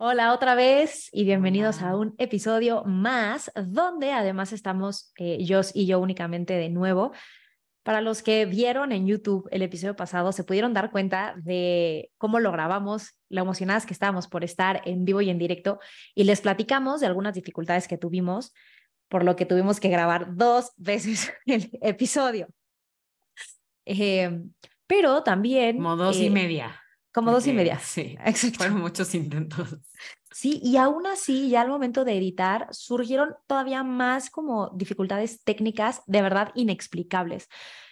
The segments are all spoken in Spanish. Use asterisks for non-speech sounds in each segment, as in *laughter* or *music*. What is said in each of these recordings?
Hola otra vez y bienvenidos a un episodio más donde además estamos eh, Jos y yo únicamente de nuevo. Para los que vieron en YouTube el episodio pasado, se pudieron dar cuenta de cómo lo grabamos, lo emocionadas que estábamos por estar en vivo y en directo y les platicamos de algunas dificultades que tuvimos, por lo que tuvimos que grabar dos veces *laughs* el episodio. Eh, pero también... Como dos y eh, media. Como dos y media. *laughs* Sí, Exacto. fueron muchos intentos. Sí, y aún así, ya al momento de editar, surgieron todavía más como dificultades técnicas de verdad inexplicables.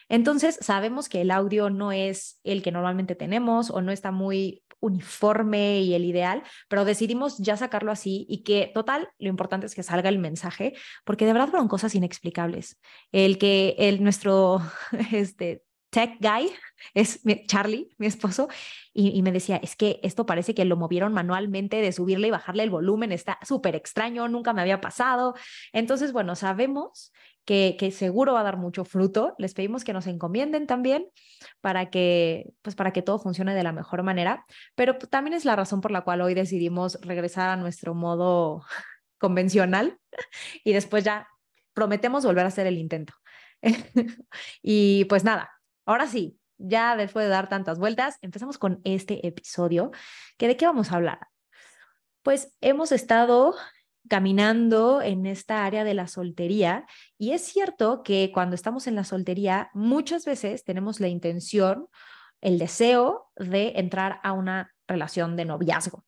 Entonces, sabemos que el audio no es el que normalmente tenemos o no está muy uniforme y el ideal, pero decidimos ya sacarlo así y que total, lo importante es que salga el mensaje, porque de verdad fueron cosas inexplicables. El que el, nuestro *laughs* este, tech guy es Charlie, mi esposo, y, y, me decía, es que esto parece que lo movieron manualmente de subirle y bajarle el volumen, está súper extraño, nunca me había pasado. Entonces, bueno, sabemos que, que, seguro va a dar mucho fruto. Les pedimos que nos encomienden también para que, pues para que todo funcione de la mejor manera, pero también es la razón por la cual hoy decidimos regresar a nuestro modo *laughs* convencional y después ya prometemos volver a hacer el intento. *laughs* y pues nada, Ahora sí, ya después de dar tantas vueltas, empezamos con este episodio, que de qué vamos a hablar. Pues hemos estado caminando en esta área de la soltería y es cierto que cuando estamos en la soltería muchas veces tenemos la intención, el deseo de entrar a una relación de noviazgo.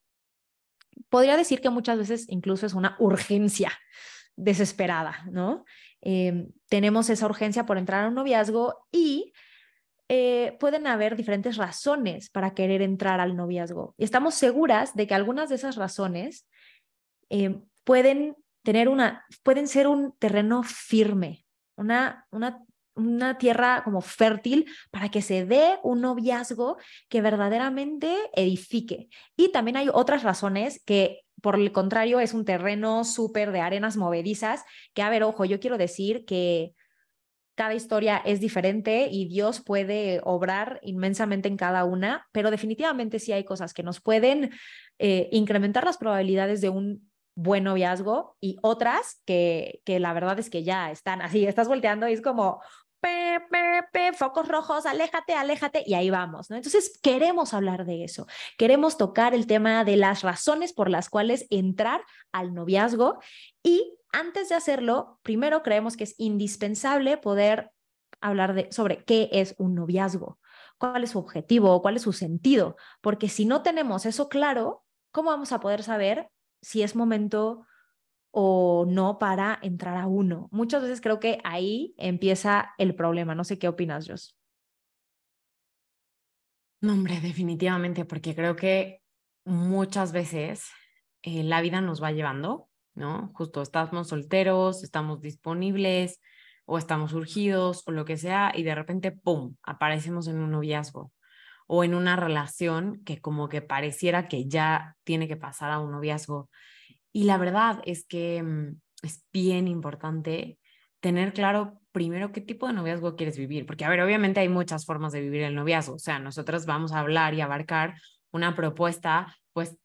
Podría decir que muchas veces incluso es una urgencia desesperada, ¿no? Eh, tenemos esa urgencia por entrar a un noviazgo y eh, pueden haber diferentes razones para querer entrar al noviazgo. Y estamos seguras de que algunas de esas razones eh, pueden tener una, pueden ser un terreno firme, una, una, una tierra como fértil para que se dé un noviazgo que verdaderamente edifique. Y también hay otras razones que por el contrario, es un terreno súper de arenas movedizas, que, a ver, ojo, yo quiero decir que cada historia es diferente y Dios puede obrar inmensamente en cada una, pero definitivamente sí hay cosas que nos pueden eh, incrementar las probabilidades de un buen noviazgo y otras que, que la verdad es que ya están así, estás volteando y es como, Pe, focos rojos, aléjate, aléjate, y ahí vamos. Entonces, queremos hablar de eso, queremos tocar el tema de las razones por las cuales entrar al noviazgo y antes de hacerlo, primero creemos que es indispensable poder hablar de, sobre qué es un noviazgo, cuál es su objetivo, cuál es su sentido, porque si no tenemos eso claro, ¿cómo vamos a poder saber si es momento o no para entrar a uno? Muchas veces creo que ahí empieza el problema. No sé qué opinas, Jos. No, hombre, definitivamente, porque creo que muchas veces eh, la vida nos va llevando ¿no? Justo estamos solteros, estamos disponibles o estamos urgidos o lo que sea y de repente, ¡pum!, aparecemos en un noviazgo o en una relación que como que pareciera que ya tiene que pasar a un noviazgo. Y la verdad es que mm, es bien importante tener claro primero qué tipo de noviazgo quieres vivir, porque a ver, obviamente hay muchas formas de vivir el noviazgo, o sea, nosotros vamos a hablar y abarcar una propuesta pues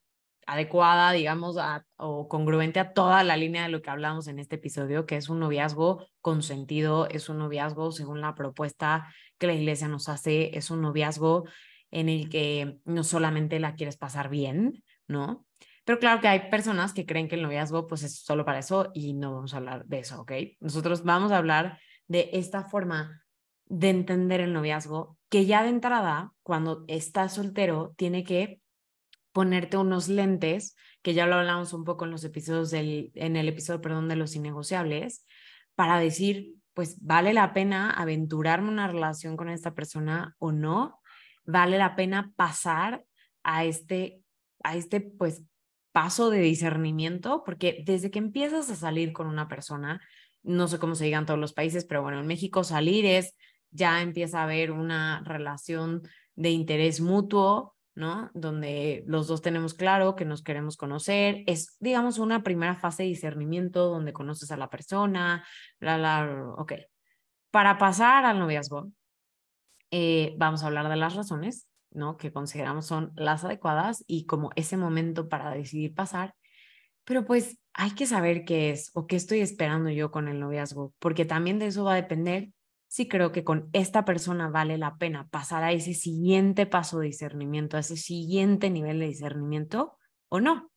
adecuada, digamos, o congruente a toda la línea de lo que hablamos en este episodio, que es un noviazgo consentido, es un noviazgo según la propuesta que la iglesia nos hace, es un noviazgo en el que no solamente la quieres pasar bien, ¿no? Pero claro que hay personas que creen que el noviazgo pues es solo para eso y no vamos a hablar de eso, ¿ok? Nosotros vamos a hablar de esta forma de entender el noviazgo que ya de entrada, cuando estás soltero, tiene que ponerte unos lentes, que ya lo hablamos un poco en los episodios del, en el episodio, perdón, de los innegociables, para decir, pues vale la pena aventurarme una relación con esta persona o no. vale la pena pasar a este, a este, pues, paso de discernimiento, porque desde que empiezas a salir con una persona, no sé cómo se diga en todos los países, pero bueno, en México salir es, ya empieza a haber una relación de interés mutuo, ¿no? Donde los dos tenemos claro que nos queremos conocer. Es, digamos, una primera fase de discernimiento donde conoces a la persona, la, la, ok. Para pasar al noviazgo, eh, vamos a hablar de las razones, ¿no? Que consideramos son las adecuadas y como ese momento para decidir pasar. Pero pues hay que saber qué es o qué estoy esperando yo con el noviazgo, porque también de eso va a depender si creo que con esta persona vale la pena pasar a ese siguiente paso de discernimiento, a ese siguiente nivel de discernimiento o no.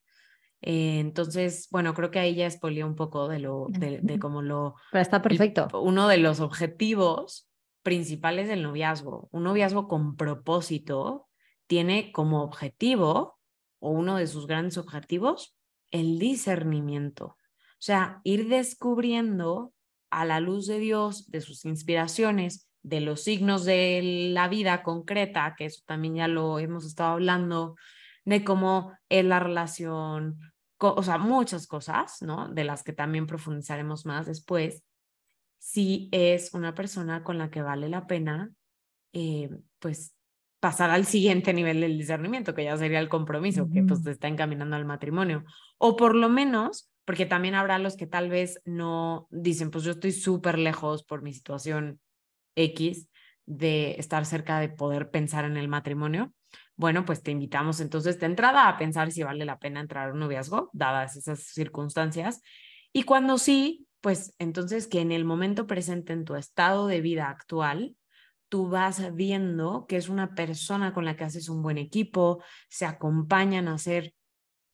Eh, entonces, bueno, creo que ahí ya expolió un poco de lo, de, de cómo lo... Pero está perfecto. uno de los objetivos principales del noviazgo, un noviazgo con propósito, tiene como objetivo, o uno de sus grandes objetivos, el discernimiento. O sea, ir descubriendo a la luz de Dios, de sus inspiraciones, de los signos de la vida concreta, que eso también ya lo hemos estado hablando, de cómo es la relación, o sea, muchas cosas, ¿no? De las que también profundizaremos más después, si es una persona con la que vale la pena, eh, pues, pasar al siguiente nivel del discernimiento, que ya sería el compromiso, que pues te está encaminando al matrimonio. O por lo menos porque también habrá los que tal vez no dicen, pues yo estoy súper lejos por mi situación X de estar cerca de poder pensar en el matrimonio. Bueno, pues te invitamos entonces de entrada a pensar si vale la pena entrar a un noviazgo, dadas esas circunstancias. Y cuando sí, pues entonces que en el momento presente, en tu estado de vida actual, tú vas viendo que es una persona con la que haces un buen equipo, se acompañan a hacer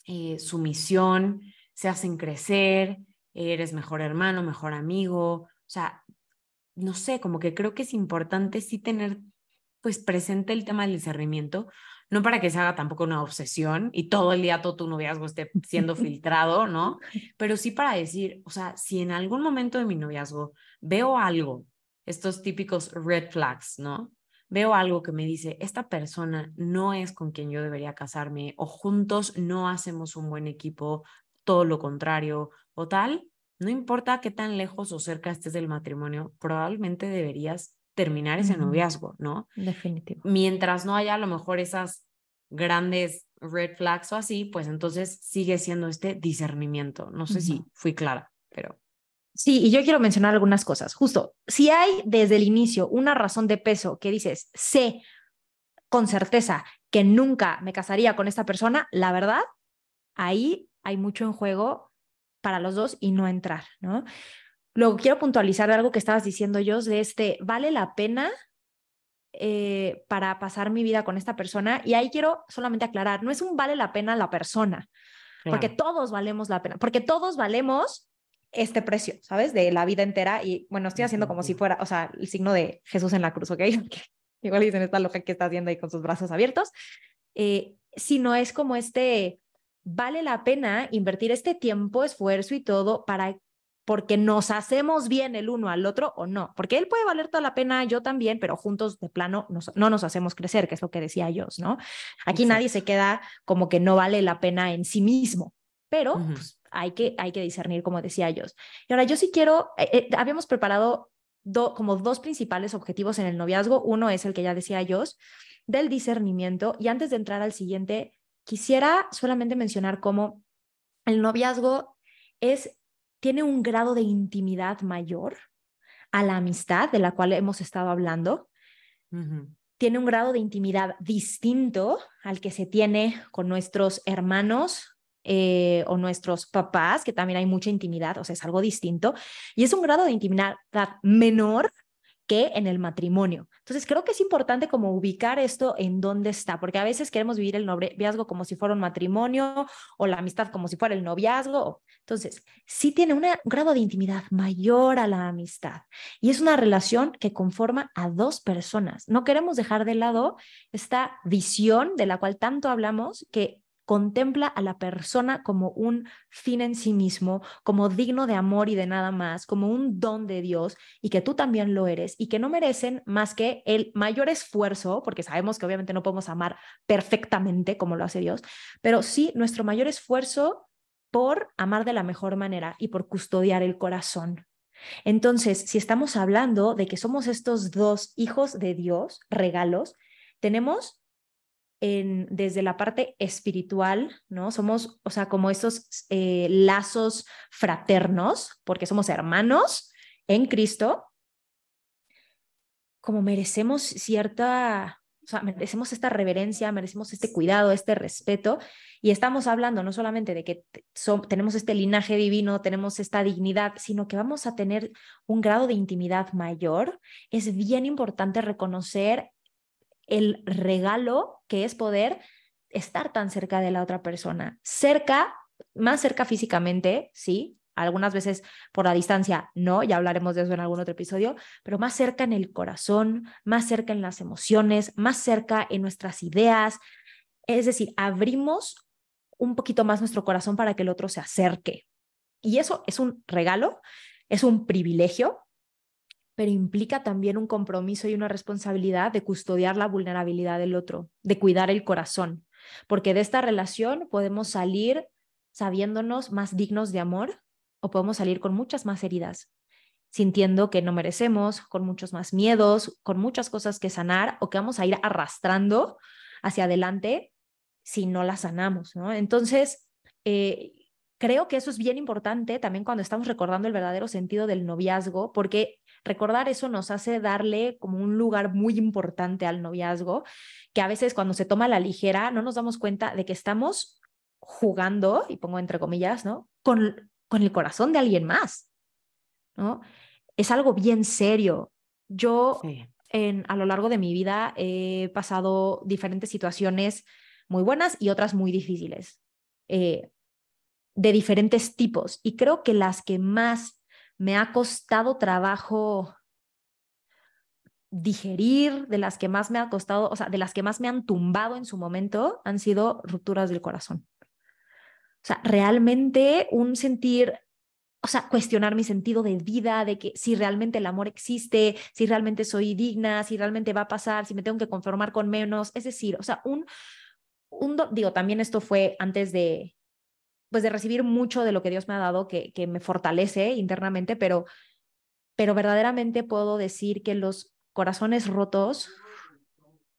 eh, su misión, se hacen crecer, eres mejor hermano, mejor amigo, o sea, no sé, como que creo que es importante sí tener pues presente el tema del discernimiento, no para que se haga tampoco una obsesión y todo el día todo tu noviazgo esté siendo *laughs* filtrado, ¿no? Pero sí para decir, o sea, si en algún momento de mi noviazgo veo algo, estos típicos red flags, ¿no? Veo algo que me dice, esta persona no es con quien yo debería casarme o juntos no hacemos un buen equipo, todo lo contrario o tal, no importa qué tan lejos o cerca estés del matrimonio, probablemente deberías terminar ese noviazgo, ¿no? Definitivo. Mientras no haya a lo mejor esas grandes red flags o así, pues entonces sigue siendo este discernimiento. No sé si fui clara, pero... Sí, y yo quiero mencionar algunas cosas. Justo, si hay desde el inicio una razón de peso que dices, sé con certeza que nunca me casaría con esta persona, la verdad, ahí hay mucho en juego para los dos y no entrar, ¿no? Luego quiero puntualizar algo que estabas diciendo, yo de este, ¿vale la pena eh, para pasar mi vida con esta persona? Y ahí quiero solamente aclarar, no es un vale la pena la persona, porque todos valemos la pena, porque todos valemos este precio, ¿sabes? De la vida entera. Y bueno, estoy haciendo como si fuera, o sea, el signo de Jesús en la cruz, ¿ok? *laughs* Igual dicen esta loca que está haciendo ahí con sus brazos abiertos. Eh, si no es como este, vale la pena invertir este tiempo, esfuerzo y todo para porque nos hacemos bien el uno al otro o no, porque él puede valer toda la pena, yo también, pero juntos de plano no nos hacemos crecer, que es lo que decía yo, ¿no? Aquí nadie se queda como que no vale la pena en sí mismo, pero pues, hay, que, hay que discernir, como decía yo. Y ahora yo sí quiero, eh, eh, habíamos preparado como dos principales objetivos en el noviazgo, uno es el que ya decía yo, del discernimiento, y antes de entrar al siguiente, Quisiera solamente mencionar cómo el noviazgo es, tiene un grado de intimidad mayor a la amistad de la cual hemos estado hablando. Tiene un grado de intimidad distinto al que se tiene con nuestros hermanos eh, o nuestros papás, que también hay mucha intimidad, o sea, es algo distinto. Y es un grado de intimidad menor que en el matrimonio. Entonces, creo que es importante como ubicar esto en dónde está, porque a veces queremos vivir el noviazgo como si fuera un matrimonio o la amistad como si fuera el noviazgo. Entonces, sí tiene un grado de intimidad mayor a la amistad y es una relación que conforma a dos personas. No queremos dejar de lado esta visión de la cual tanto hablamos, que contempla a la persona como un fin en sí mismo, como digno de amor y de nada más, como un don de Dios y que tú también lo eres y que no merecen más que el mayor esfuerzo, porque sabemos que obviamente no podemos amar perfectamente como lo hace Dios, pero sí nuestro mayor esfuerzo por amar de la mejor manera y por custodiar el corazón. Entonces, si estamos hablando de que somos estos dos hijos de Dios, regalos, tenemos en, desde la parte espiritual, ¿no? Somos, o sea, como estos eh, lazos fraternos, porque somos hermanos en Cristo, como merecemos cierta, o sea, merecemos esta reverencia, merecemos este cuidado, este respeto, y estamos hablando no solamente de que tenemos este linaje divino, tenemos esta dignidad, sino que vamos a tener un grado de intimidad mayor. Es bien importante reconocer el regalo que es poder estar tan cerca de la otra persona, cerca, más cerca físicamente, sí, algunas veces por la distancia, no, ya hablaremos de eso en algún otro episodio, pero más cerca en el corazón, más cerca en las emociones, más cerca en nuestras ideas. Es decir, abrimos un poquito más nuestro corazón para que el otro se acerque. Y eso es un regalo, es un privilegio, pero implica también un compromiso y una responsabilidad de custodiar la vulnerabilidad del otro, de cuidar el corazón, porque de esta relación podemos salir sabiéndonos más dignos de amor o podemos salir con muchas más heridas, sintiendo que no merecemos, con muchos más miedos, con muchas cosas que sanar o que vamos a ir arrastrando hacia adelante si no las sanamos. Entonces, eh, creo que eso es bien importante también cuando estamos recordando el verdadero sentido del noviazgo, porque recordar eso nos hace darle como un lugar muy importante al noviazgo, que a veces cuando se toma la ligera no nos damos cuenta de que estamos jugando, y pongo entre comillas, ¿no? Con, con el corazón de alguien más, ¿no? Es algo bien serio. Yo en, a lo largo de mi vida he pasado diferentes situaciones muy buenas y otras muy difíciles, eh, de diferentes tipos. Y creo que las que más me ha costado trabajo digerir, de las que más me ha costado, o sea, de las que más me han tumbado en su momento, han sido rupturas del corazón. O sea, realmente un sentir, o sea, cuestionar mi sentido de vida, de que si realmente el amor existe, si realmente soy digna, si realmente va a pasar, si me tengo que conformar con menos. Es decir, o sea, un, un digo, también esto fue antes de, pues de recibir mucho de lo que Dios me ha dado, que, que me fortalece internamente, pero, pero verdaderamente puedo decir que los corazones rotos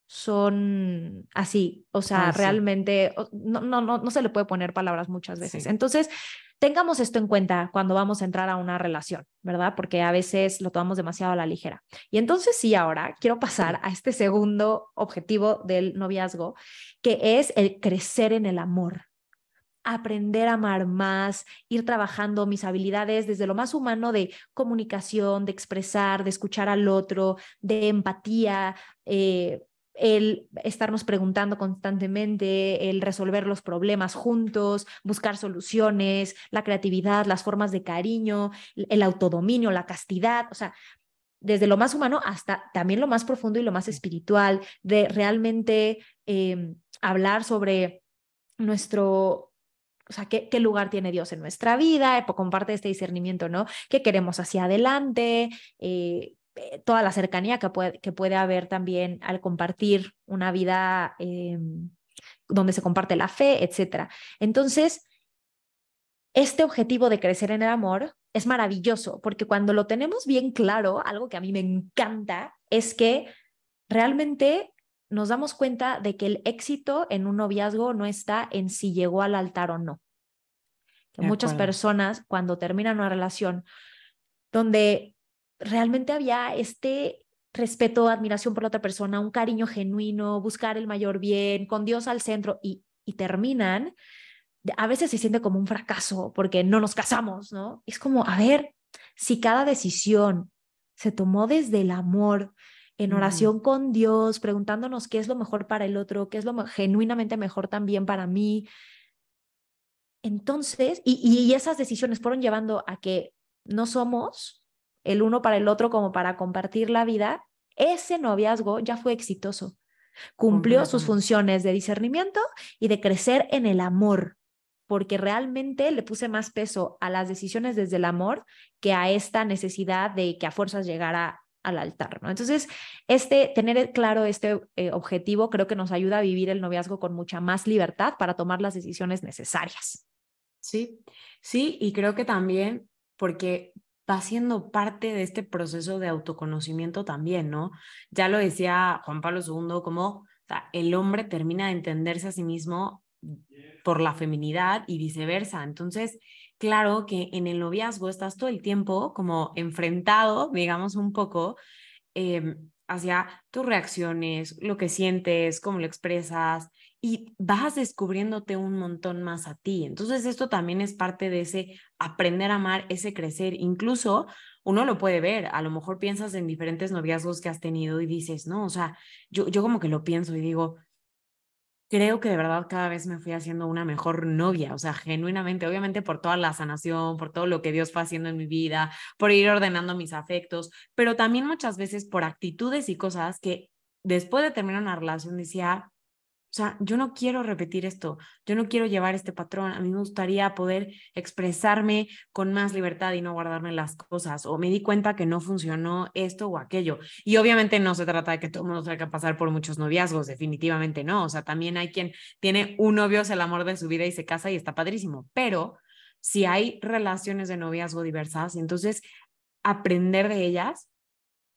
son así, o sea, realmente no, no, no, no se le puede poner palabras muchas veces. Entonces, tengamos esto en cuenta cuando vamos a entrar a una relación, ¿verdad? Porque a veces lo tomamos demasiado a la ligera. Y entonces sí, ahora quiero pasar a este segundo objetivo del noviazgo, que es el crecer en el amor aprender a amar más, ir trabajando mis habilidades desde lo más humano de comunicación, de expresar, de escuchar al otro, de empatía, eh, el estarnos preguntando constantemente, el resolver los problemas juntos, buscar soluciones, la creatividad, las formas de cariño, el autodominio, la castidad, o sea, desde lo más humano hasta también lo más profundo y lo más espiritual, de realmente em, hablar sobre nuestro o sea, ¿qué, qué, lugar tiene Dios en nuestra vida, comparte este discernimiento, ¿no? ¿Qué queremos hacia adelante? Eh, eh, toda la cercanía que puede, que puede haber también al compartir una vida donde se comparte la fe, etc. Entonces, este objetivo de crecer en el amor es maravilloso porque cuando lo tenemos bien claro, algo que a mí me encanta es que realmente nos damos cuenta de que el éxito en un noviazgo no está en si llegó al altar o no. Que muchas personas cuando terminan una relación donde realmente había este respeto, admiración por la otra persona, un cariño genuino, buscar el mayor bien, con Dios al centro y, y terminan, a veces se siente como un fracaso porque no nos casamos, ¿no? Es como, a ver, si cada decisión se tomó desde el amor, en oración con Dios, preguntándonos qué es lo mejor para el otro, qué es lo genuinamente mejor también para mí. Entonces, y, y esas decisiones fueron llevando a que no somos el uno para el otro como para compartir la vida, ese noviazgo ya fue exitoso. Cumplió sus funciones de discernimiento y de crecer en el amor, porque realmente le puse más peso a las decisiones desde el amor que a esta necesidad de que a fuerzas llegara al altar, ¿no? Entonces, este, tener claro este eh, objetivo creo que nos ayuda a vivir el noviazgo con mucha más libertad para tomar las decisiones necesarias. Sí, sí, y creo que también porque va siendo parte de este proceso de autoconocimiento también, ¿no? Ya lo decía Juan Pablo II, como el hombre termina de entenderse a sí mismo por la feminidad y viceversa. Entonces, claro que en el noviazgo estás todo el tiempo como enfrentado, digamos un poco, em, hacia tus reacciones, lo que sientes, cómo lo expresas y vas descubriéndote un montón más a ti. Entonces esto también es parte de ese aprender a amar, ese crecer. Incluso uno lo puede ver, a lo mejor piensas en diferentes noviazgos que has tenido y dices, no, o sea, yo, yo como que lo pienso y digo, creo que de verdad cada vez me fui haciendo una mejor novia, o sea, genuinamente, obviamente por toda la sanación, por todo lo que Dios fue haciendo en mi vida, por ir ordenando mis afectos, pero también muchas veces por actitudes y cosas que después de terminar una relación decía, o sea, yo no quiero repetir esto, yo no quiero llevar este patrón, a mí me gustaría poder expresarme con más libertad y no guardarme las cosas, o me di cuenta que no funcionó esto o aquello. Y obviamente no se trata de que todo el mundo tenga que pasar por muchos noviazgos, definitivamente no, o sea, también hay quien tiene un novio, es el amor de su vida y se casa y está padrísimo, pero si hay relaciones de noviazgo diversas, entonces aprender de ellas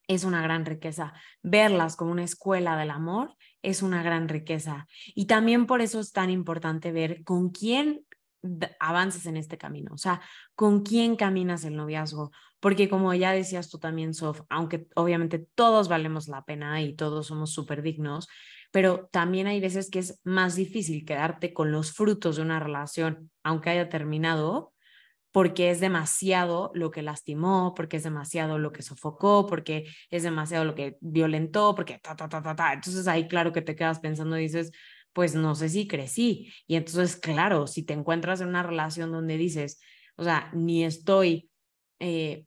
es una gran riqueza. Verlas como una escuela del amor es una gran riqueza. Y también por eso es tan importante ver con quién avances en este camino, o sea, con quién caminas el noviazgo, porque como ya decías tú también, Sof, aunque obviamente todos valemos la pena y todos somos súper dignos, pero también hay veces que es más difícil quedarte con los frutos de una relación, aunque haya terminado, porque es demasiado lo que lastimó, porque es demasiado lo que sofocó, porque es demasiado lo que violentó, porque ta, ta, ta, ta, ta. Entonces ahí claro que te quedas pensando y dices, pues no sé si crecí. Y entonces, claro, si te encuentras en una relación donde dices, o sea, ni estoy eh,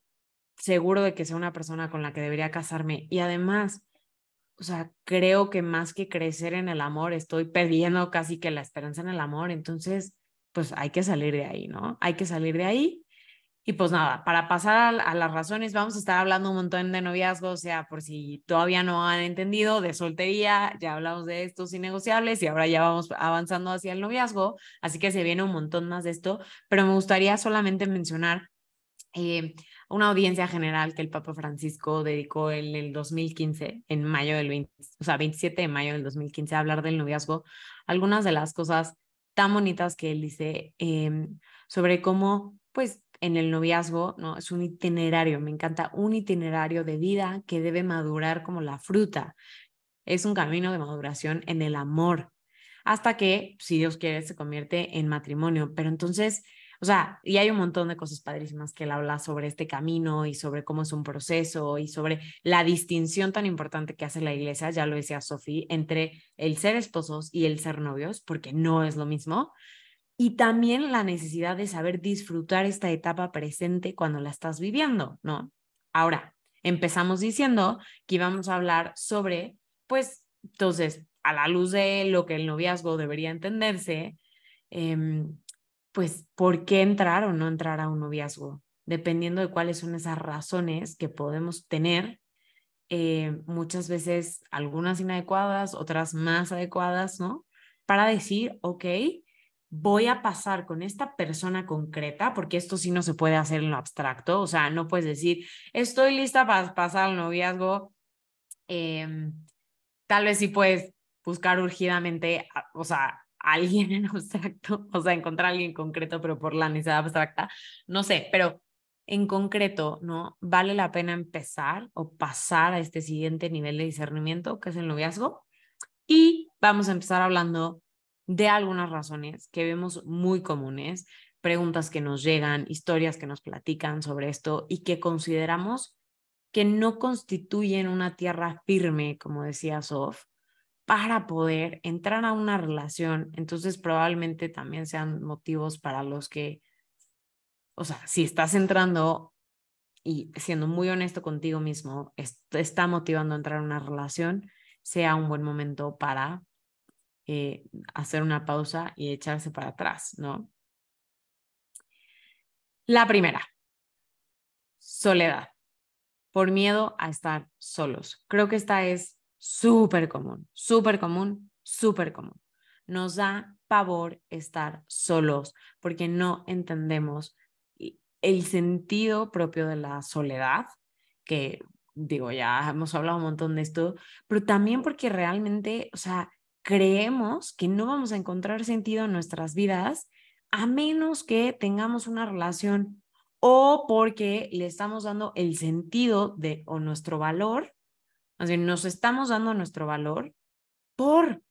seguro de que sea una persona con la que debería casarme y además... O sea, creo que más que crecer en el amor, estoy perdiendo casi que la esperanza en el amor. Entonces, pues hay que salir de ahí, ¿no? Hay que salir de ahí. Y pues nada, para pasar a, las razones, vamos a estar hablando un montón de noviazgo, o sea, por si todavía no han entendido, de soltería, ya hablamos de estos innegociables y ahora ya vamos avanzando hacia el noviazgo, así que se viene un montón más de esto, pero me gustaría solamente mencionar eh, una audiencia general que el Papa Francisco dedicó en el 2015, en mayo del 20, o sea, 27 de mayo del 2015, a hablar del noviazgo, algunas de las cosas tan bonitas que él dice em, sobre cómo, pues, en el noviazgo, ¿no? Es un itinerario, me encanta, un itinerario de vida que debe madurar como la fruta. Es un camino de maduración en el amor, hasta que, si Dios quiere, se convierte en matrimonio. Pero entonces, o sea, y hay un montón de cosas padrísimas que él habla sobre este camino y sobre cómo es un proceso y sobre la distinción tan importante que hace la iglesia, ya lo decía Sofía, entre el ser esposos y el ser novios, porque no es lo mismo. Y también la necesidad de saber disfrutar esta etapa presente cuando la estás viviendo, ¿no? Ahora, empezamos diciendo que íbamos a hablar sobre, pues, entonces, a la luz de lo que el noviazgo debería entenderse, eh, pues, ¿por qué entrar o no entrar a un noviazgo? Dependiendo de cuáles son esas razones que podemos tener, eh, muchas veces algunas inadecuadas, otras más adecuadas, ¿no? Para decir, ok, voy a pasar con esta persona concreta, porque esto sí no se puede hacer en lo abstracto, o sea, no puedes decir, estoy lista para pasar al noviazgo, em, tal vez sí puedes buscar urgidamente, o sea, alguien en abstracto, o sea, encontrar a alguien concreto, pero por la necesidad abstracta, no sé, pero en concreto, ¿no? Vale la pena empezar o pasar a este siguiente nivel de discernimiento, que es el noviazgo. Y vamos a empezar hablando de algunas razones que vemos muy comunes, preguntas que nos llegan, historias que nos platican sobre esto y que consideramos que no constituyen una tierra firme, como decía Sof, para poder entrar a una relación. Entonces probablemente también sean motivos para los que, o sea, si estás entrando y siendo muy honesto contigo mismo, te está motivando a entrar a una relación, sea un buen momento para eh, hacer una pausa y echarse para atrás, ¿no? La primera, soledad, por miedo a estar solos. Creo que esta es súper común, súper común, súper común. Nos da pavor estar solos porque no entendemos el sentido propio de la soledad, que digo, ya hemos hablado un montón de esto, pero también porque realmente, o sea, creemos que no vamos a encontrar sentido en nuestras vidas a menos que tengamos una relación o porque le estamos dando el sentido de o nuestro valor, nos estamos dando nuestro valor por,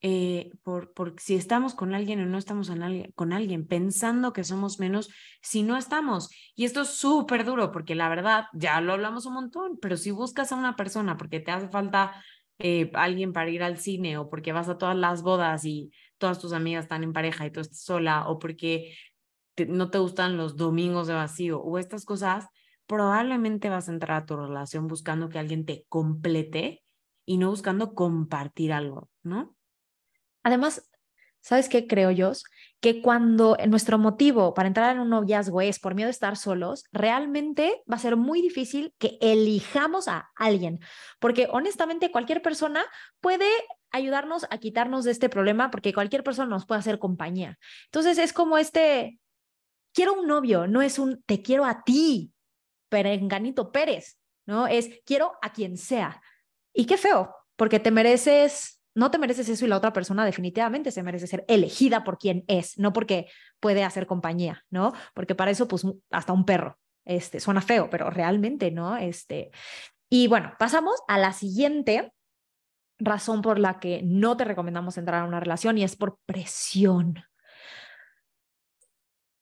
eh, por, por si estamos con alguien o no estamos con alguien, pensando que somos menos si no estamos. Y esto es súper duro porque la verdad, ya lo hablamos un montón, pero si buscas a una persona porque te hace falta eh, alguien para ir al cine o porque vas a todas las bodas y todas tus amigas están en pareja y tú estás sola o porque no te gustan los domingos de vacío o estas cosas, probablemente vas a entrar a tu relación buscando que alguien te complete y no buscando compartir algo, ¿no? Además, ¿sabes qué creo yo? Que cuando nuestro motivo para entrar en un noviazgo es por miedo a estar solos, realmente va a ser muy difícil que elijamos a alguien, porque honestamente cualquier persona puede ayudarnos a quitarnos de este problema, porque cualquier persona nos puede hacer compañía. Entonces es como este, quiero un novio, no es un te quiero a ti, Perenganito Pérez, ¿no? Es quiero a quien sea. Y qué feo, porque te mereces, no te mereces eso y la otra persona definitivamente se merece ser elegida por quien es, no porque puede hacer compañía, ¿no? Porque para eso, pues, hasta un perro, este, suena feo, pero realmente, ¿no? Este, y bueno, pasamos a la siguiente razón por la que no te recomendamos entrar a una relación y es por presión.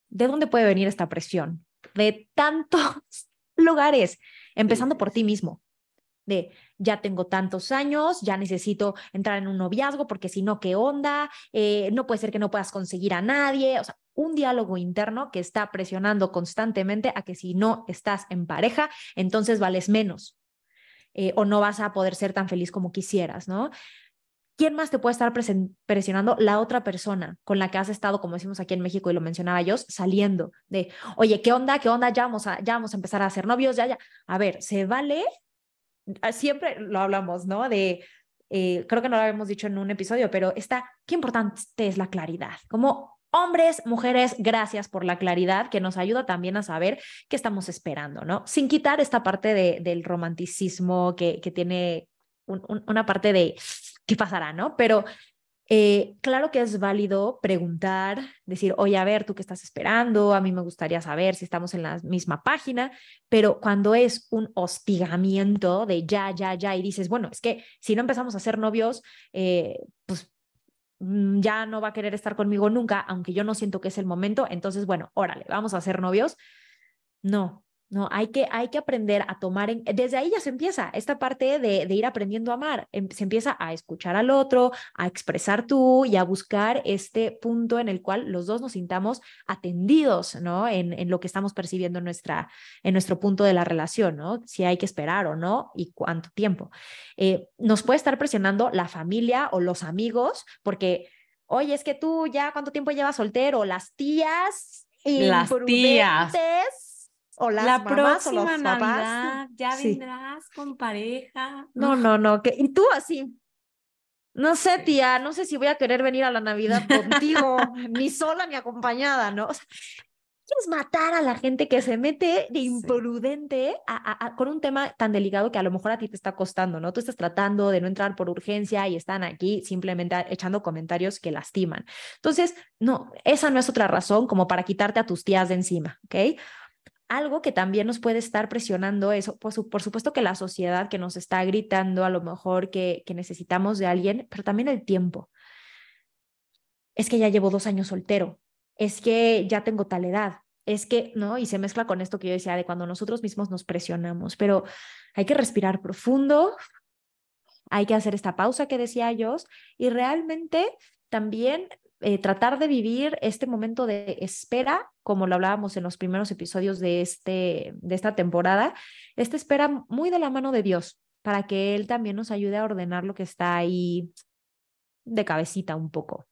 ¿De dónde puede venir esta presión? De tantos lugares, empezando por ti mismo, de ya tengo tantos años, ya necesito entrar en un noviazgo porque si no, ¿qué onda? Eh, no puede ser que no puedas conseguir a nadie, o sea, un diálogo interno que está presionando constantemente a que si no estás en pareja, entonces vales menos eh, o no vas a poder ser tan feliz como quisieras, ¿no? ¿Quién más te puede estar presionando? La otra persona con la que has estado, como decimos aquí en México y lo mencionaba yo, saliendo de, oye, ¿qué onda? ¿Qué onda? Ya vamos a, ya vamos a empezar a hacer novios, ya, ya. A ver, ¿se vale? Ah, siempre lo hablamos, ¿no? De, eh, creo que no lo habíamos dicho en un episodio, pero está, qué importante es la claridad. Como hombres, mujeres, gracias por la claridad que nos ayuda también a saber qué estamos esperando, ¿no? Sin quitar esta parte de, del romanticismo que, que tiene una parte de qué pasará, ¿no? Pero eh, claro que es válido preguntar, decir, oye, a ver, ¿tú qué estás esperando? A mí me gustaría saber si estamos en la misma página, pero cuando es un hostigamiento de ya, ya, ya, y dices, bueno, es que si no empezamos a ser novios, eh, pues mm, ya no va a querer estar conmigo nunca, aunque yo no siento que es el momento, entonces, bueno, órale, vamos a ser novios. No, no, hay que, hay que aprender a tomar, en, desde ahí ya se empieza esta parte de, ir aprendiendo a amar, em, se empieza a escuchar al otro, a expresar tú y a buscar este punto en el cual los dos nos sintamos atendidos, ¿no? En, en lo que estamos percibiendo en, nuestra, en nuestro punto de la relación, ¿no? Si hay que esperar o no y cuánto tiempo. Eh, nos puede estar presionando la familia o los amigos porque, oye, es que tú ya cuánto tiempo llevas soltero, las tías. Las tías o las la mamás o los papás. ya vendrás con pareja. No, no, no, que, y tú así. No sé, tía, no sé si voy a querer venir a la Navidad *laughs* contigo, ni sola ni acompañada, ¿no? O sea, quieres matar a la gente que se mete de imprudente a, con un tema tan delicado que a lo mejor a ti te está costando, ¿no? Tú estás tratando de no entrar por urgencia y están aquí simplemente echando comentarios que lastiman. Entonces, no, esa no es otra razón como para quitarte a tus tías de encima, ¿ok? Algo que también nos puede estar presionando eso, por, por, supuesto que la sociedad que nos está gritando a lo mejor que, necesitamos de alguien, pero también el tiempo. Es que ya llevo dos años soltero, es que ya tengo tal edad, es que, ¿no? Y se mezcla con esto que yo decía de cuando nosotros mismos nos presionamos, pero hay que respirar profundo, hay que hacer esta pausa que decía yo y realmente también eh, tratar de vivir este momento de espera, como lo hablábamos en los primeros episodios de, este, de esta temporada, esta espera muy de la mano de Dios, para que él también nos ayude a ordenar lo que está ahí de cabecita un poco.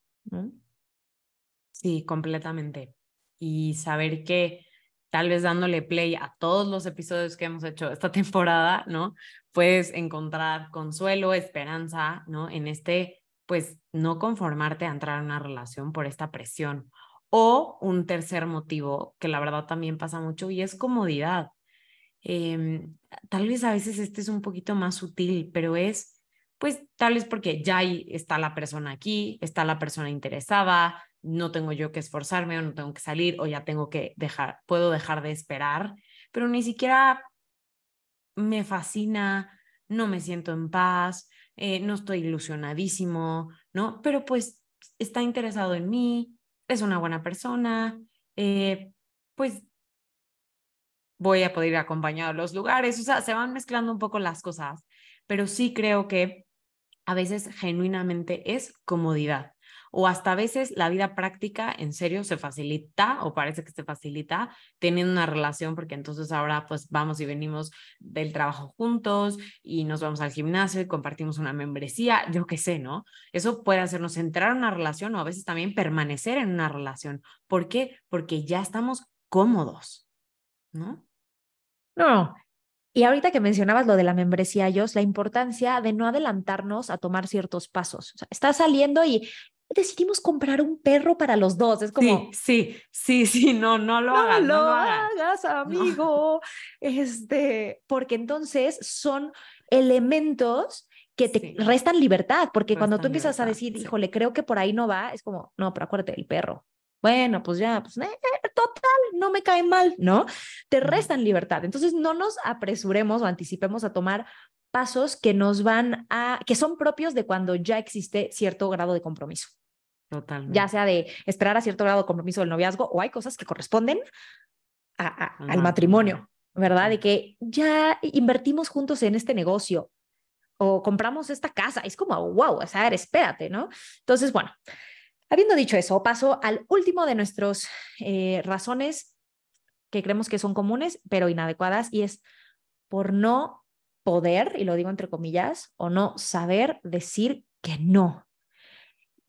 Sí, completamente. Y saber que tal vez dándole play a todos los episodios que hemos hecho esta *laughs* temporada, ¿no? Puedes encontrar consuelo, esperanza, ¿no? En este, pues, no conformarte a entrar en una relación por esta presión. O un tercer motivo, que la verdad también pasa mucho, y es comodidad. Em, tal vez a veces este es un poquito más sutil, pero es, pues, tal vez porque ya está la persona aquí, está la persona interesada, no tengo yo que esforzarme o no tengo que salir o ya tengo que dejar, puedo dejar de esperar, pero ni siquiera me fascina, no me siento en paz, eh, no estoy ilusionadísimo, ¿no? Pero pues está interesado en mí, es una buena persona, eh, pues voy a poder ir acompañado a los lugares, o sea, se van mezclando un poco las cosas, pero sí creo que a veces genuinamente es comodidad o hasta a veces la vida práctica en serio se facilita o parece que se facilita teniendo una relación porque entonces ahora pues vamos y venimos del trabajo juntos y nos vamos al gimnasio y compartimos una membresía, yo qué sé, ¿no? Eso puede hacernos entrar en una relación o a veces también permanecer en una relación. ¿Por qué? Porque ya estamos cómodos, ¿no? No, y ahorita que mencionabas lo de la membresía, Jos, la importancia de no adelantarnos a tomar ciertos pasos. O sea, estás saliendo y decidimos comprar un perro para los dos. Es como. Sí, sí, sí, sí, no, no lo hagas. No lo, hagas, amigo. Este, porque entonces son elementos que te restan libertad, porque cuando tú empiezas a decir, híjole, creo que por ahí no va, es como, no, pero acuérdate del perro. Bueno, pues ya, pues eh, total, no me cae mal, ¿no? Te restan libertad. Entonces, no nos apresuremos o anticipemos a tomar pasos que nos van a, que son propios de cuando ya existe cierto grado de compromiso. Totalmente. Ya sea de esperar a cierto grado de compromiso del noviazgo o hay cosas que corresponden al matrimonio, ¿verdad? De que ya invertimos juntos en este negocio o compramos esta casa. Es como, wow, o sea, espérate, ¿no? Entonces, bueno, habiendo dicho eso, paso al último de nuestras eh, razones que creemos que son comunes, pero inadecuadas, y es por no poder, y lo digo entre comillas, o no saber decir que no.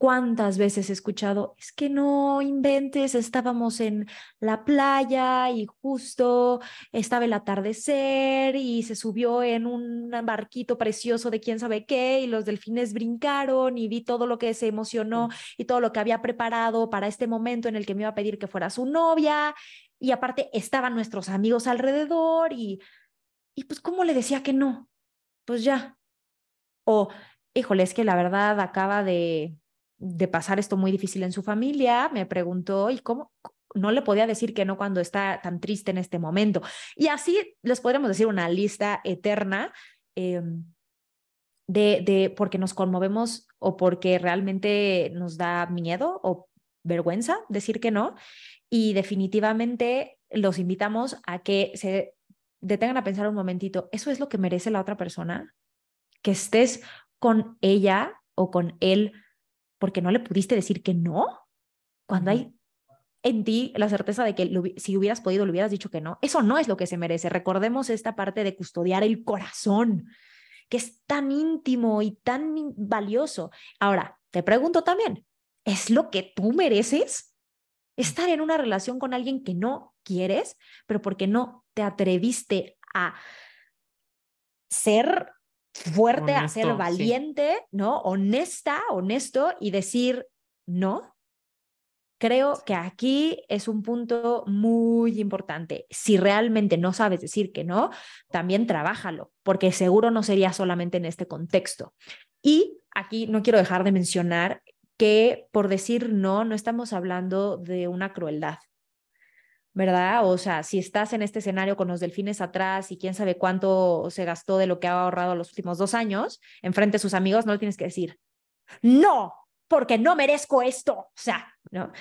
¿Cuántas veces he escuchado, es que no inventes, estábamos en la playa y justo estaba el atardecer y se subió en un barquito precioso de quién sabe qué y los delfines brincaron y vi todo lo que se emocionó y todo lo que había preparado para este momento en el que me iba a pedir que fuera su novia y aparte estaban nuestros amigos alrededor y, y pues ¿cómo le decía que no? Pues ya. O, híjole, es que la verdad acaba de de pasar esto muy difícil en su familia, me preguntó, ¿y cómo? No le podía decir que no cuando está tan triste en este momento. Y así les podríamos decir una lista eterna em, de, de porque nos conmovemos o porque realmente nos da miedo o vergüenza decir que no. Y definitivamente los invitamos a que se detengan a pensar un momentito, ¿eso es lo que merece la otra persona? Que estés con ella o con él porque no le pudiste decir que no, cuando hay en ti la certeza de que si hubieras podido, le hubieras dicho que no. Eso no es lo que se merece. Recordemos esta parte de custodiar el corazón, que es tan íntimo y tan valioso. Ahora, te pregunto también, ¿es lo que tú mereces? Estar en una relación con alguien que no quieres, pero porque no te atreviste a ser fuerte, a ser valiente, ¿no? Honesta, honesto y decir no. Creo que aquí es un punto muy importante. Si realmente no sabes decir que no, también trabájalo, porque seguro no sería solamente en este contexto. Y aquí no quiero dejar de mencionar que por decir no, no estamos hablando de una crueldad. ¿Verdad? O sea, si estás en este escenario con los delfines atrás y quién sabe cuánto se gastó de lo que ha ahorrado los últimos dos años, enfrente a sus amigos, no le tienes que decir, no, porque no merezco esto. O sea, ¿no?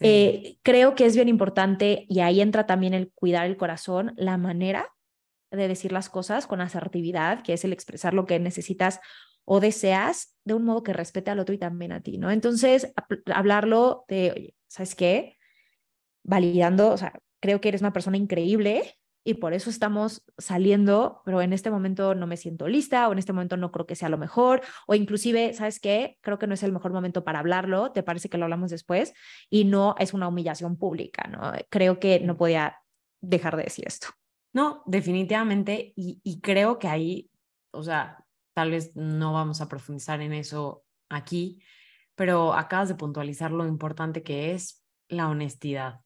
Eh, creo que es bien importante y ahí entra también el cuidar el corazón, la manera de decir las cosas con asertividad, que es el expresar lo que necesitas o deseas de un modo que respete al otro y también a ti, ¿no? Entonces, hablarlo de, oye, ¿sabes qué? Validando, o sea, creo que eres una persona increíble, y por eso estamos saliendo, pero en este momento no me siento lista o en este momento no creo que sea lo mejor o inclusive, ¿sabes qué? Creo que no es el mejor momento para hablarlo, ¿te parece que lo hablamos después? Y no es una humillación pública, ¿no? Creo que no podía dejar de decir esto. No, definitivamente, y, y creo que ahí, o sea, tal vez no vamos a profundizar en eso aquí, pero acabas de puntualizar lo importante que es la honestidad.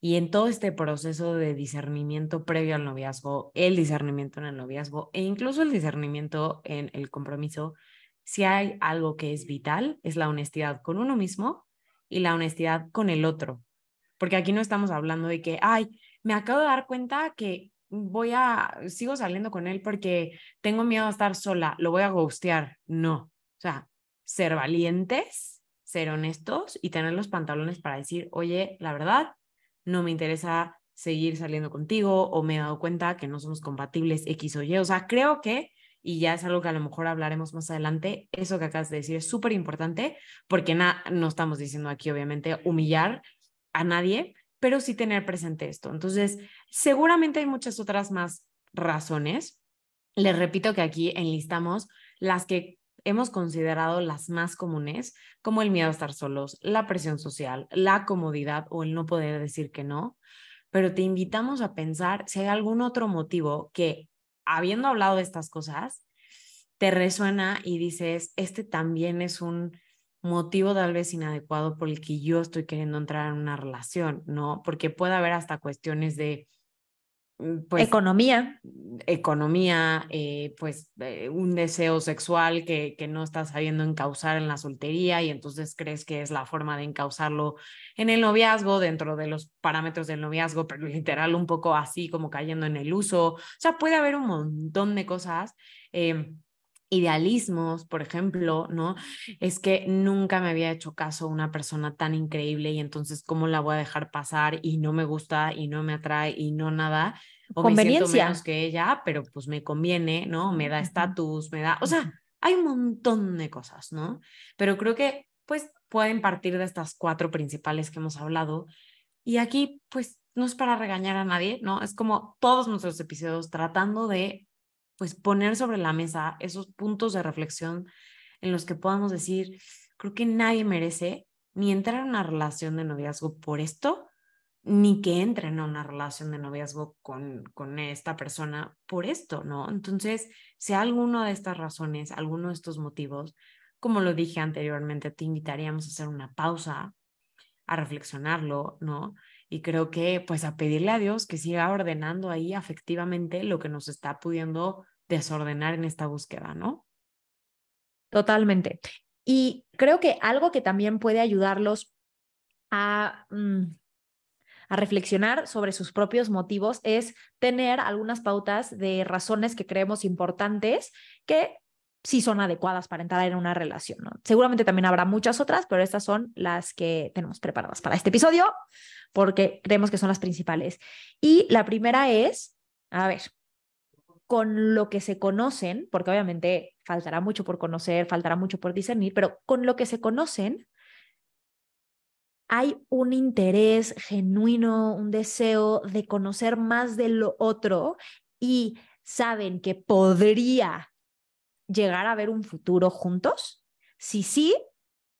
Y en todo este proceso de discernimiento previo al noviazgo, el discernimiento en el noviazgo e incluso el discernimiento en el compromiso, si hay algo que es vital, es la honestidad con uno mismo y la honestidad con el otro. Porque aquí no estamos hablando de que, ay, me acabo de dar cuenta que voy a, sigo saliendo con él porque tengo miedo a estar sola, lo voy a ghostear. No, o sea, ser valientes, ser honestos y tener los pantalones para decir, oye, la verdad, no me interesa seguir saliendo contigo o me he dado cuenta que no somos compatibles X o Y. O sea, creo que, y ya es algo que a lo mejor hablaremos más adelante, eso que acabas de decir es súper importante porque no estamos diciendo aquí, obviamente, humillar a nadie, pero sí tener presente esto. Entonces, seguramente hay muchas otras más razones. Les repito que aquí enlistamos las que hemos considerado las más comunes, como el miedo a estar solos, la presión social, la comodidad o el no poder decir que no, pero te invitamos a pensar si hay algún otro motivo que, habiendo hablado de estas cosas, te resuena y dices, este también es un motivo tal vez inadecuado por el que yo estoy queriendo entrar en una relación, ¿no? Porque puede haber hasta cuestiones de pues, economía. Economía, eh, pues eh, un deseo sexual que, que no estás sabiendo encauzar en la soltería y entonces crees que es la forma de encauzarlo en el noviazgo, dentro de los parámetros del noviazgo, pero literal un poco así como cayendo en el uso. O sea, puede haber un montón de cosas. Em, idealismos, por ejemplo, ¿no? Es que nunca me había hecho caso una persona tan increíble y entonces cómo la voy a dejar pasar y no me gusta y no me atrae y no nada. O me siento menos que ella, pero pues me conviene, ¿no? Me da estatus, me da, o sea, hay un montón de cosas, ¿no? Pero creo que pues pueden partir de estas cuatro principales que hemos hablado y aquí pues no es para regañar a nadie, ¿no? Es como todos nuestros episodios tratando de pues poner sobre la mesa esos puntos de reflexión en los que podamos decir, creo que nadie merece ni entrar en una relación de noviazgo por esto, ni que entren a una relación de noviazgo con, con esta persona por esto, ¿no? Entonces, si alguna de estas razones, alguno de estos motivos, como lo dije anteriormente, te invitaríamos a hacer una pausa, a reflexionarlo, ¿no? Y creo que pues a pedirle a Dios que siga ordenando ahí afectivamente lo que nos está pudiendo desordenar en esta búsqueda, ¿no? Totalmente. Y creo que algo que también puede ayudarlos a, mm, a reflexionar sobre sus propios motivos es tener algunas pautas de razones que creemos importantes que sí son adecuadas para entrar en una relación. ¿no? Seguramente también habrá muchas otras, pero estas son las que tenemos preparadas para este episodio porque creemos que son las principales. Y la primera es, a ver, con lo que se conocen, porque obviamente faltará mucho por conocer, faltará mucho por discernir, pero con lo que se conocen, hay un interés genuino, un deseo de conocer más de lo otro y saben que podría llegar a ver un futuro juntos? Si sí,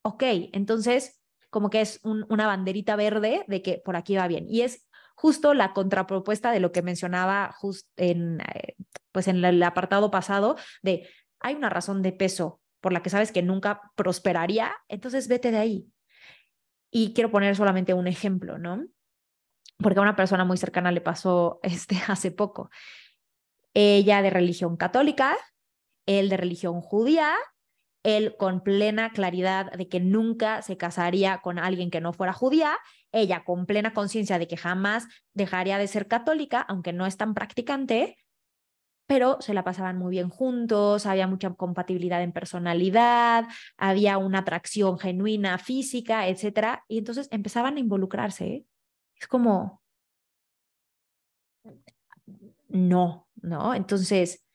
ok, entonces como que es una banderita verde de que por aquí va bien. Y es justo la contrapropuesta de lo que mencionaba just en, eh, pues en el apartado pasado de hay una razón de peso por la que sabes que nunca prosperaría, entonces vete de ahí. Y quiero poner solamente un ejemplo, ¿no? Porque a una persona muy cercana le pasó *laughs* este hace poco. Ella de religión católica, él de religión judía, él con plena claridad de que nunca se casaría con alguien que no fuera judía, ella con plena conciencia de que jamás dejaría de ser católica, aunque no es tan practicante, pero se la pasaban muy bien juntos, había mucha compatibilidad en personalidad, había una atracción genuina física, etcétera, y entonces empezaban a involucrarse. ¿eh? Es como no, ¿no? Entonces,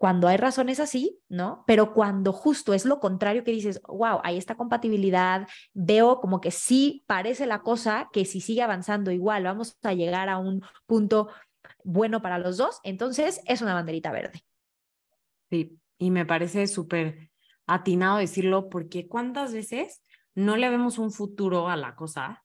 cuando hay razones así, ¿no? Pero cuando justo es lo contrario que dices, wow, hay esta compatibilidad, veo como que sí parece la cosa que si sigue avanzando igual, vamos a llegar a un punto bueno para los dos, entonces es una banderita verde. Sí, y me parece súper atinado decirlo porque cuántas veces no le vemos un futuro a la cosa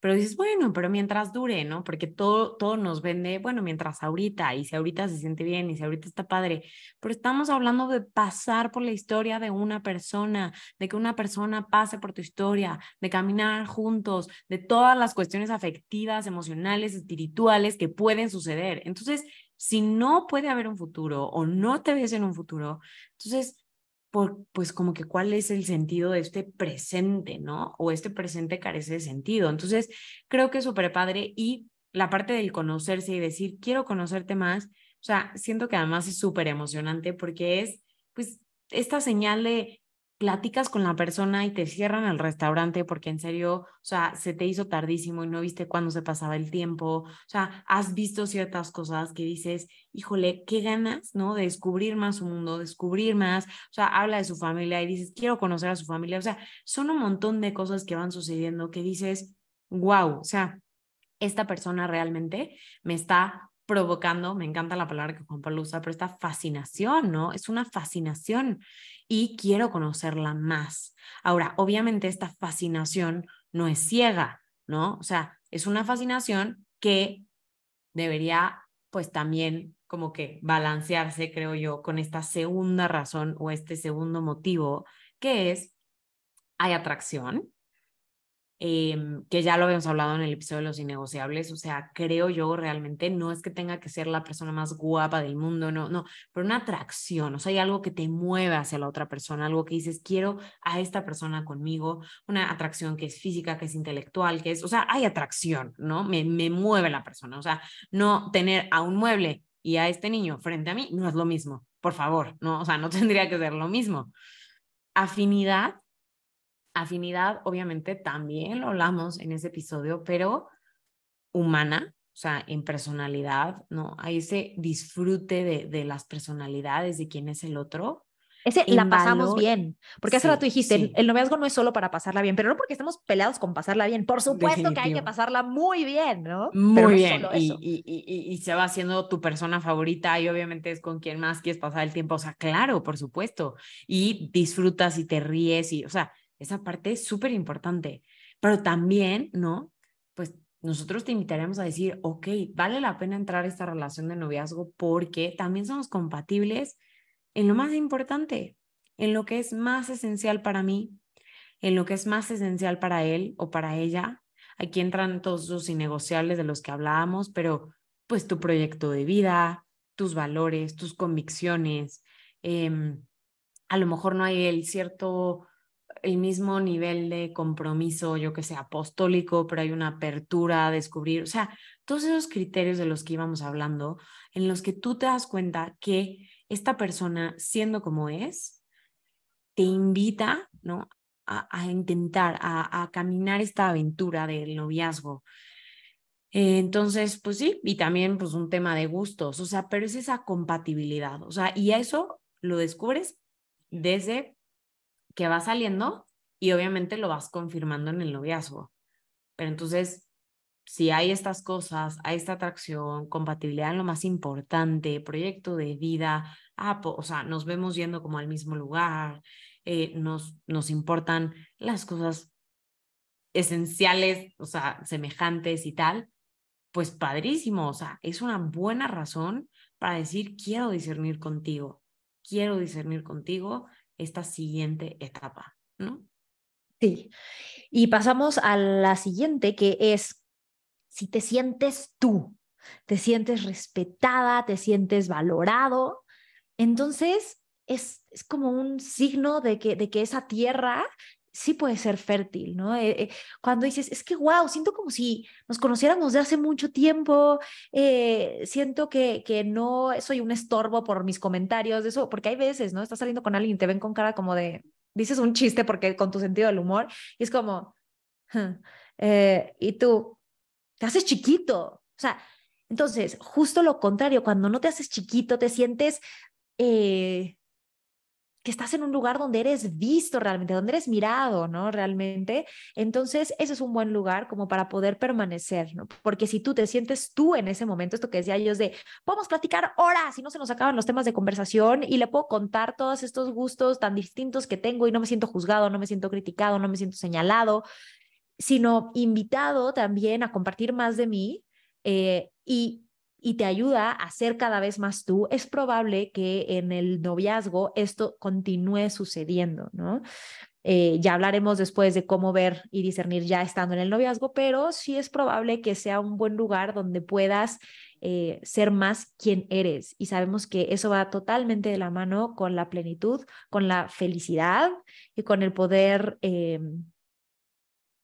pero dices, bueno, pero mientras dure, ¿no? Porque todo, todo nos vende, bueno, mientras ahorita, y si ahorita se siente bien, y si ahorita está padre, pero estamos hablando de pasar por la historia de una persona, de que una persona pase por tu historia, de caminar juntos, de todas las cuestiones afectivas, emocionales, espirituales que pueden suceder. Entonces, si no puede haber un futuro o no te ves en un futuro, entonces pues como que cuál es el sentido de este presente, ¿no? O este presente carece de sentido. Entonces, creo que es súper padre y la parte del conocerse y decir, quiero conocerte más, o sea, siento que además es súper emocionante porque es, pues, esta señal de platicas con la persona y te cierran el restaurante porque en serio, o sea, se te hizo tardísimo y no viste cuándo se pasaba el tiempo, o sea, has visto ciertas cosas que dices, híjole, qué ganas, ¿no? De descubrir más su mundo, descubrir más, o sea, habla de su familia y dices, quiero conocer a su familia, o sea, son un montón de cosas que van sucediendo que dices, wow, o sea, esta persona realmente me está provocando, me encanta la palabra que Juan Pablo usa, pero esta fascinación, ¿no? Es una fascinación y quiero conocerla más. Ahora, obviamente esta fascinación no es ciega, ¿no? O sea, es una fascinación que debería pues también como que balancearse, creo yo, con esta segunda razón o este segundo motivo, que es, hay atracción, Em, que ya lo habíamos hablado en el episodio de los innegociables, o sea, creo yo realmente, no es que tenga que ser la persona más guapa del mundo, no, no, pero una atracción, o sea, hay algo que te mueve hacia la otra persona, algo que dices, quiero a esta persona conmigo, una atracción que es física, que es intelectual, que es, o sea, hay atracción, ¿no? Me, me mueve la persona, o sea, no tener a un mueble y a este niño frente a mí no es lo mismo, por favor, ¿no? O sea, no *laughs* tendría que ser lo mismo. Afinidad Afinidad, obviamente, también lo hablamos en ese episodio, pero humana, o sea, en personalidad, ¿no? Hay ese disfrute de, de las personalidades, de quién es el otro. Ese la pasamos bien, porque hace rato dijiste, el, noviazgo no es solo para pasarla bien, pero no porque estemos peleados con pasarla bien. Por supuesto que hay que pasarla muy bien, ¿no? Muy bien, y, y, y, y, se va haciendo tu persona favorita y obviamente es con quien más quieres pasar el tiempo, o sea, claro, por supuesto, y disfrutas y te ríes y, o sea, esa parte es súper importante. Pero también, ¿no? Pues nosotros te invitaremos a decir, ok, vale la pena entrar a esta relación de noviazgo porque también somos compatibles en lo más importante, en lo que es más esencial para mí, en lo que es más esencial para él o para ella. Aquí entran todos los innegociables de los que hablábamos, pero pues tu proyecto de vida, tus valores, tus convicciones. Em, a lo mejor no hay el cierto el mismo nivel de compromiso, yo que sé, apostólico, pero hay una apertura a descubrir, o sea, todos esos criterios de los que íbamos hablando, en los que tú te das cuenta que esta persona, siendo como es, te invita, ¿no? A, intentar, a, caminar esta aventura del noviazgo. entonces, pues sí, y también pues un tema de gustos, o sea, pero es esa compatibilidad, o sea, y eso lo descubres desde que va saliendo y obviamente lo vas confirmando en el noviazgo. Pero entonces, si hay estas cosas, hay esta atracción, compatibilidad en lo más importante, proyecto de vida, ah, o sea, nos vemos yendo como al mismo lugar, eh, nos, nos importan las cosas esenciales, o sea, semejantes y tal, pues padrísimo, o sea, es una buena razón para decir, quiero discernir contigo, quiero discernir contigo esta siguiente etapa, ¿no? Sí. Y pasamos a la siguiente, que es si te sientes tú, te sientes respetada, te sientes valorado, entonces es, es como un signo de que, de que esa tierra sí puede ser fértil, ¿no? Eh, eh, cuando dices, es que, wow, siento como si nos conociéramos de hace mucho tiempo, eh, siento que, que no soy un estorbo por mis comentarios, de eso, porque hay veces, ¿no? Estás saliendo con alguien y te ven con cara como de, dices un chiste porque con tu sentido del humor, y es como, y tú, te haces chiquito, o sea, entonces, justo lo contrario, cuando no te haces chiquito, te sientes que estás en un lugar donde eres visto realmente, donde eres mirado, ¿no? Realmente. Entonces, ese es un buen lugar como para poder permanecer, ¿no? Porque si tú te sientes tú en ese momento, esto que decía yo es de, podemos platicar horas y no se nos acaban los temas de conversación y le puedo contar todos estos gustos tan distintos que tengo y no me siento juzgado, no me siento criticado, no me siento señalado, sino invitado también a compartir más de mí eh, y y te ayuda a ser cada vez más tú, es probable que en el noviazgo esto continúe sucediendo, ¿no? Eh, ya hablaremos después de cómo ver y discernir ya estando en el noviazgo, pero sí es probable que sea un buen lugar donde puedas eh, ser más quien eres. Y sabemos que eso va totalmente de la mano con la plenitud, con la felicidad y con el poder, eh,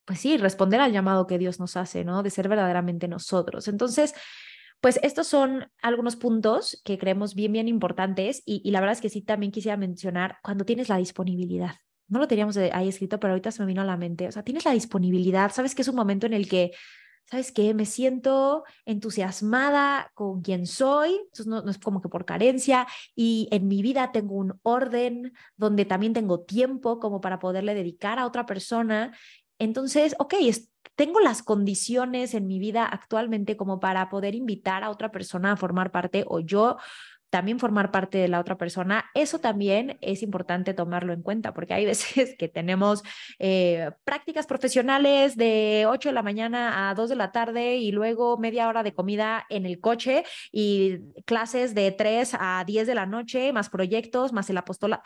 pues sí, responder al llamado que Dios nos hace, ¿no? De ser verdaderamente nosotros. Entonces, pues estos son algunos puntos que creemos bien, bien importantes y, la verdad es que sí, también quisiera mencionar cuando tienes la disponibilidad. No lo teníamos ahí escrito, pero ahorita se me vino a la mente. O sea, tienes la disponibilidad, sabes que es un momento en el que, ¿sabes qué? Me siento entusiasmada con quien soy, Eso no, no es como que por carencia, y en mi vida tengo un orden donde también tengo tiempo como para poderle dedicar a otra persona. Entonces, ok, tengo las condiciones en mi vida actualmente como para poder invitar a otra persona a formar parte o yo también formar parte de la otra persona, eso también es importante tomarlo en cuenta, porque hay *laughs* veces que tenemos eh, prácticas profesionales de 8 de la mañana a 2 de la tarde y luego media hora de comida en el coche y clases de 3 a 10 de la noche, más proyectos, más el apostolado.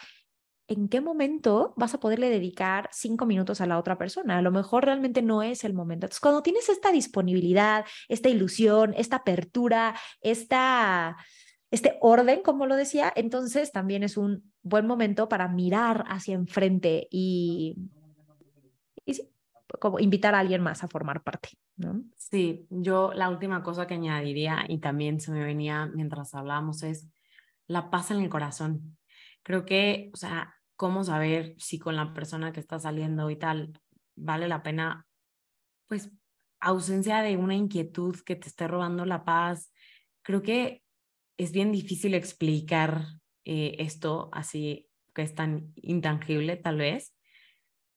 ¿En qué momento vas a poderle dedicar cinco minutos a la otra persona? A lo mejor realmente no es el momento. Entonces, cuando tienes esta disponibilidad, esta ilusión, esta apertura, esta, este orden, como lo decía, entonces también es un buen momento para mirar hacia enfrente y, y como invitar a alguien más a formar parte. Sí, yo la última cosa que añadiría y también se me venía mientras hablábamos es la paz en el corazón. Creo que, o sea, cómo saber si con la persona que está saliendo y tal vale la pena, pues, ausencia de una inquietud que te esté robando la paz. Creo que es bien difícil explicar eh, esto así que es tan intangible tal vez,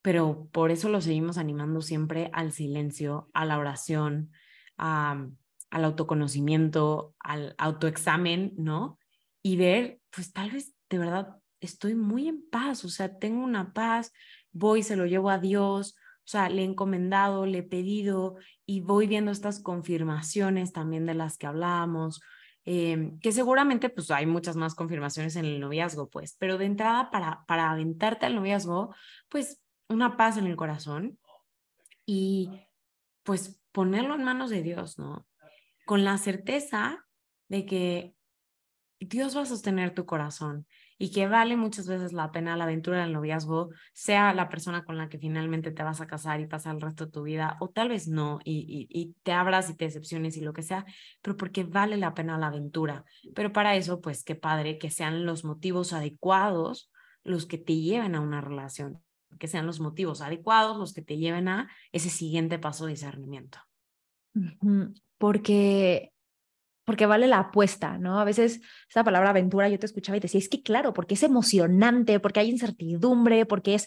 pero por eso lo seguimos animando siempre al silencio, a la oración, al autoconocimiento, al autoexamen, ¿no? Y ver, pues tal vez de verdad estoy muy en paz, o sea, tengo una paz, voy, se lo llevo a Dios, o sea, le he encomendado, le he pedido y voy viendo estas confirmaciones también de las que hablábamos, em, que seguramente pues hay muchas más confirmaciones en el noviazgo, pues, pero de entrada para, para aventarte al noviazgo, pues una paz en el corazón y pues ponerlo en manos de Dios, ¿no? Con la certeza de que Dios va a sostener tu corazón y que vale muchas veces la pena la aventura del noviazgo, sea la persona con la que finalmente te vas a casar y pasar el resto de tu vida, o tal vez no, y, y, te abras y te decepciones y lo que sea, pero porque vale la pena la aventura. Pero para eso, pues qué padre que sean los motivos adecuados los que te lleven a una relación, que sean los motivos adecuados los que te lleven a ese siguiente paso de discernimiento. Porque porque vale la apuesta, ¿no? A veces esa palabra aventura yo te escuchaba y te decía, es que claro, porque es emocionante, porque hay incertidumbre, porque es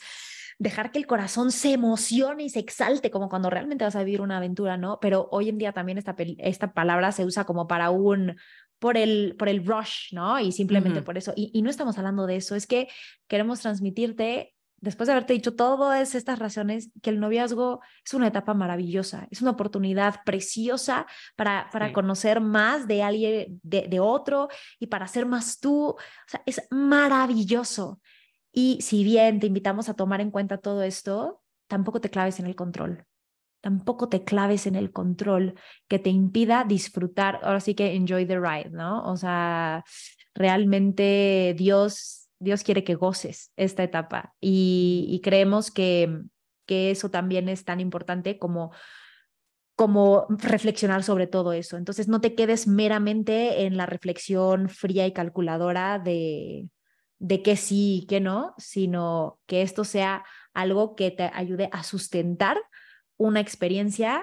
dejar que el corazón se emocione y se exalte, como cuando realmente vas a vivir una aventura, ¿no? Pero hoy en día también esta, esta palabra se usa como para un, por el, por el rush, ¿no? Y simplemente por eso. Y, y no estamos hablando de eso, es que queremos transmitirte después de haberte dicho todas estas razones, que el noviazgo es una etapa maravillosa, es una oportunidad preciosa para, para conocer más de alguien, de, de, otro y para ser más tú. O sea, es maravilloso. Y si bien te invitamos a tomar en cuenta todo esto, tampoco te claves en el control. Tampoco te claves en el control que te impida disfrutar, ahora sí que enjoy the ride, ¿no? O sea, realmente Dios Dios quiere que goces esta etapa y, creemos que, que eso también es tan importante como como reflexionar sobre todo eso. Entonces, no te quedes meramente en la reflexión fría y calculadora de, de qué sí y qué no, sino que esto sea algo que te ayude a sustentar una experiencia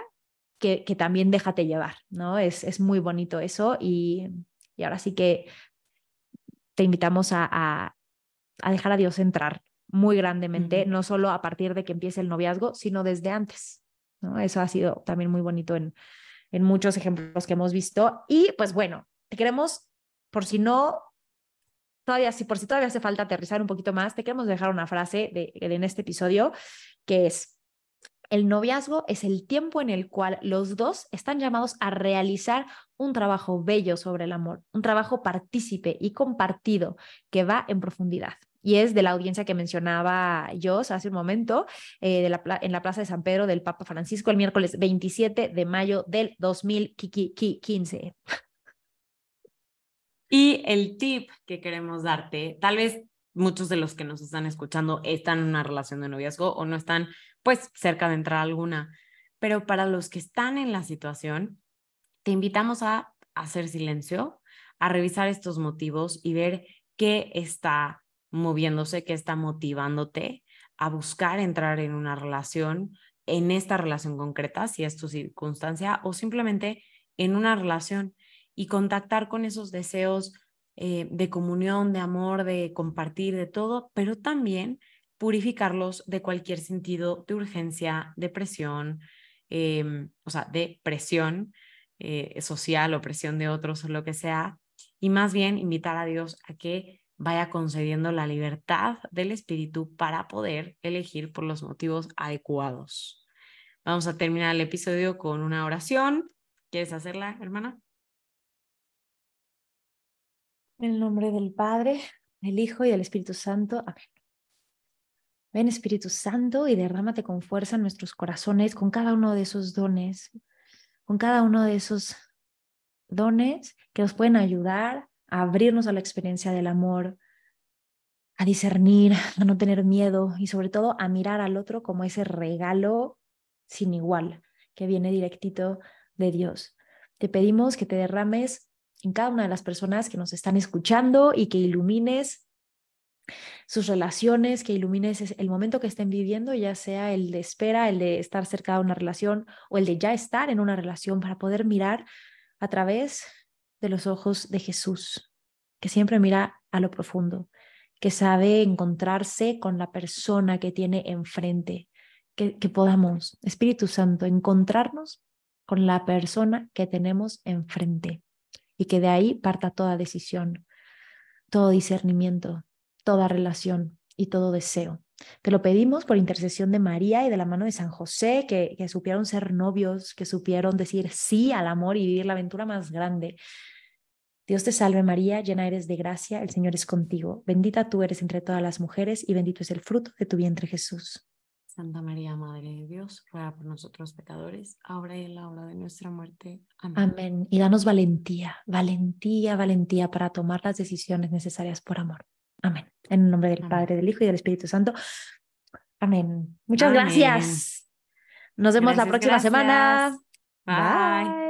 que, que también déjate llevar, ¿no? Es, es muy bonito eso y, y ahora sí que te invitamos a, a dejar a Dios entrar muy grandemente, no solo a partir de que empiece el noviazgo, sino desde antes. ¿no? Eso ha sido también muy bonito en, en muchos ejemplos que hemos visto. Y pues bueno, te queremos, por si no, todavía, si por si todavía hace falta aterrizar un poquito más, te queremos dejar una frase de, de en este episodio que es, el noviazgo es el tiempo en el cual los dos están llamados a realizar un trabajo bello sobre el amor, un trabajo partícipe y compartido que va en profundidad. Y es de la audiencia que mencionaba yo hace un momento, eh, de la, en la Plaza de San Pedro del Papa Francisco el miércoles 27 de mayo del 2015. Y el tip que queremos darte, tal vez muchos de los que nos están escuchando están en una relación de noviazgo o no están pues cerca de entrar alguna, pero para los que están en la situación, te invitamos a hacer silencio, a revisar estos motivos y ver qué está moviéndose, qué está motivándote a buscar entrar en una relación, en esta relación concreta, si es tu circunstancia, o simplemente en una relación y contactar con esos deseos eh, de comunión, de amor, de compartir, de todo, pero también purificarlos de cualquier sentido de urgencia, de presión, em, o sea, de presión eh, social o presión de otros o lo que sea, y más bien invitar a Dios a que vaya concediendo la libertad del espíritu para poder elegir por los motivos adecuados. Vamos a terminar el episodio con una oración. ¿Quieres hacerla, hermana? En el nombre del Padre, del Hijo y del Espíritu Santo. Amén. Ven Espíritu Santo y derrámate con fuerza en nuestros corazones con cada uno de esos dones, con cada uno de esos dones que nos pueden ayudar a abrirnos a la experiencia del amor, a discernir, a no tener miedo y sobre todo a mirar al otro como ese regalo sin igual que viene directito de Dios. Te pedimos que te derrames en cada una de las personas que nos están escuchando y que ilumines sus relaciones, que ilumines el momento que estén viviendo, ya sea el de espera, el de estar cerca de una relación o el de ya estar en una relación para poder mirar a través de los ojos de Jesús, que siempre mira a lo profundo, que sabe encontrarse con la persona que tiene enfrente, que, podamos, Espíritu Santo, encontrarnos con la persona que tenemos enfrente y que de ahí parta toda decisión, todo discernimiento, toda relación y todo deseo. Te lo pedimos por intercesión de María y de la mano de San José, que, que supieron ser novios, que supieron decir sí al amor y vivir la aventura más grande. Dios te salve María, llena eres de gracia, el Señor es contigo. Bendita tú eres entre todas las mujeres y bendito es el fruto de tu vientre Jesús. Santa María, Madre de Dios, ruega por nosotros pecadores, ahora y en la hora de nuestra muerte. Amén. Amén. Y danos valentía, valentía, valentía para tomar las decisiones necesarias por amor. Amén. En el nombre del Padre, del Hijo y del Espíritu Santo. Amén. Muchas gracias. Nos vemos la próxima semana. Bye.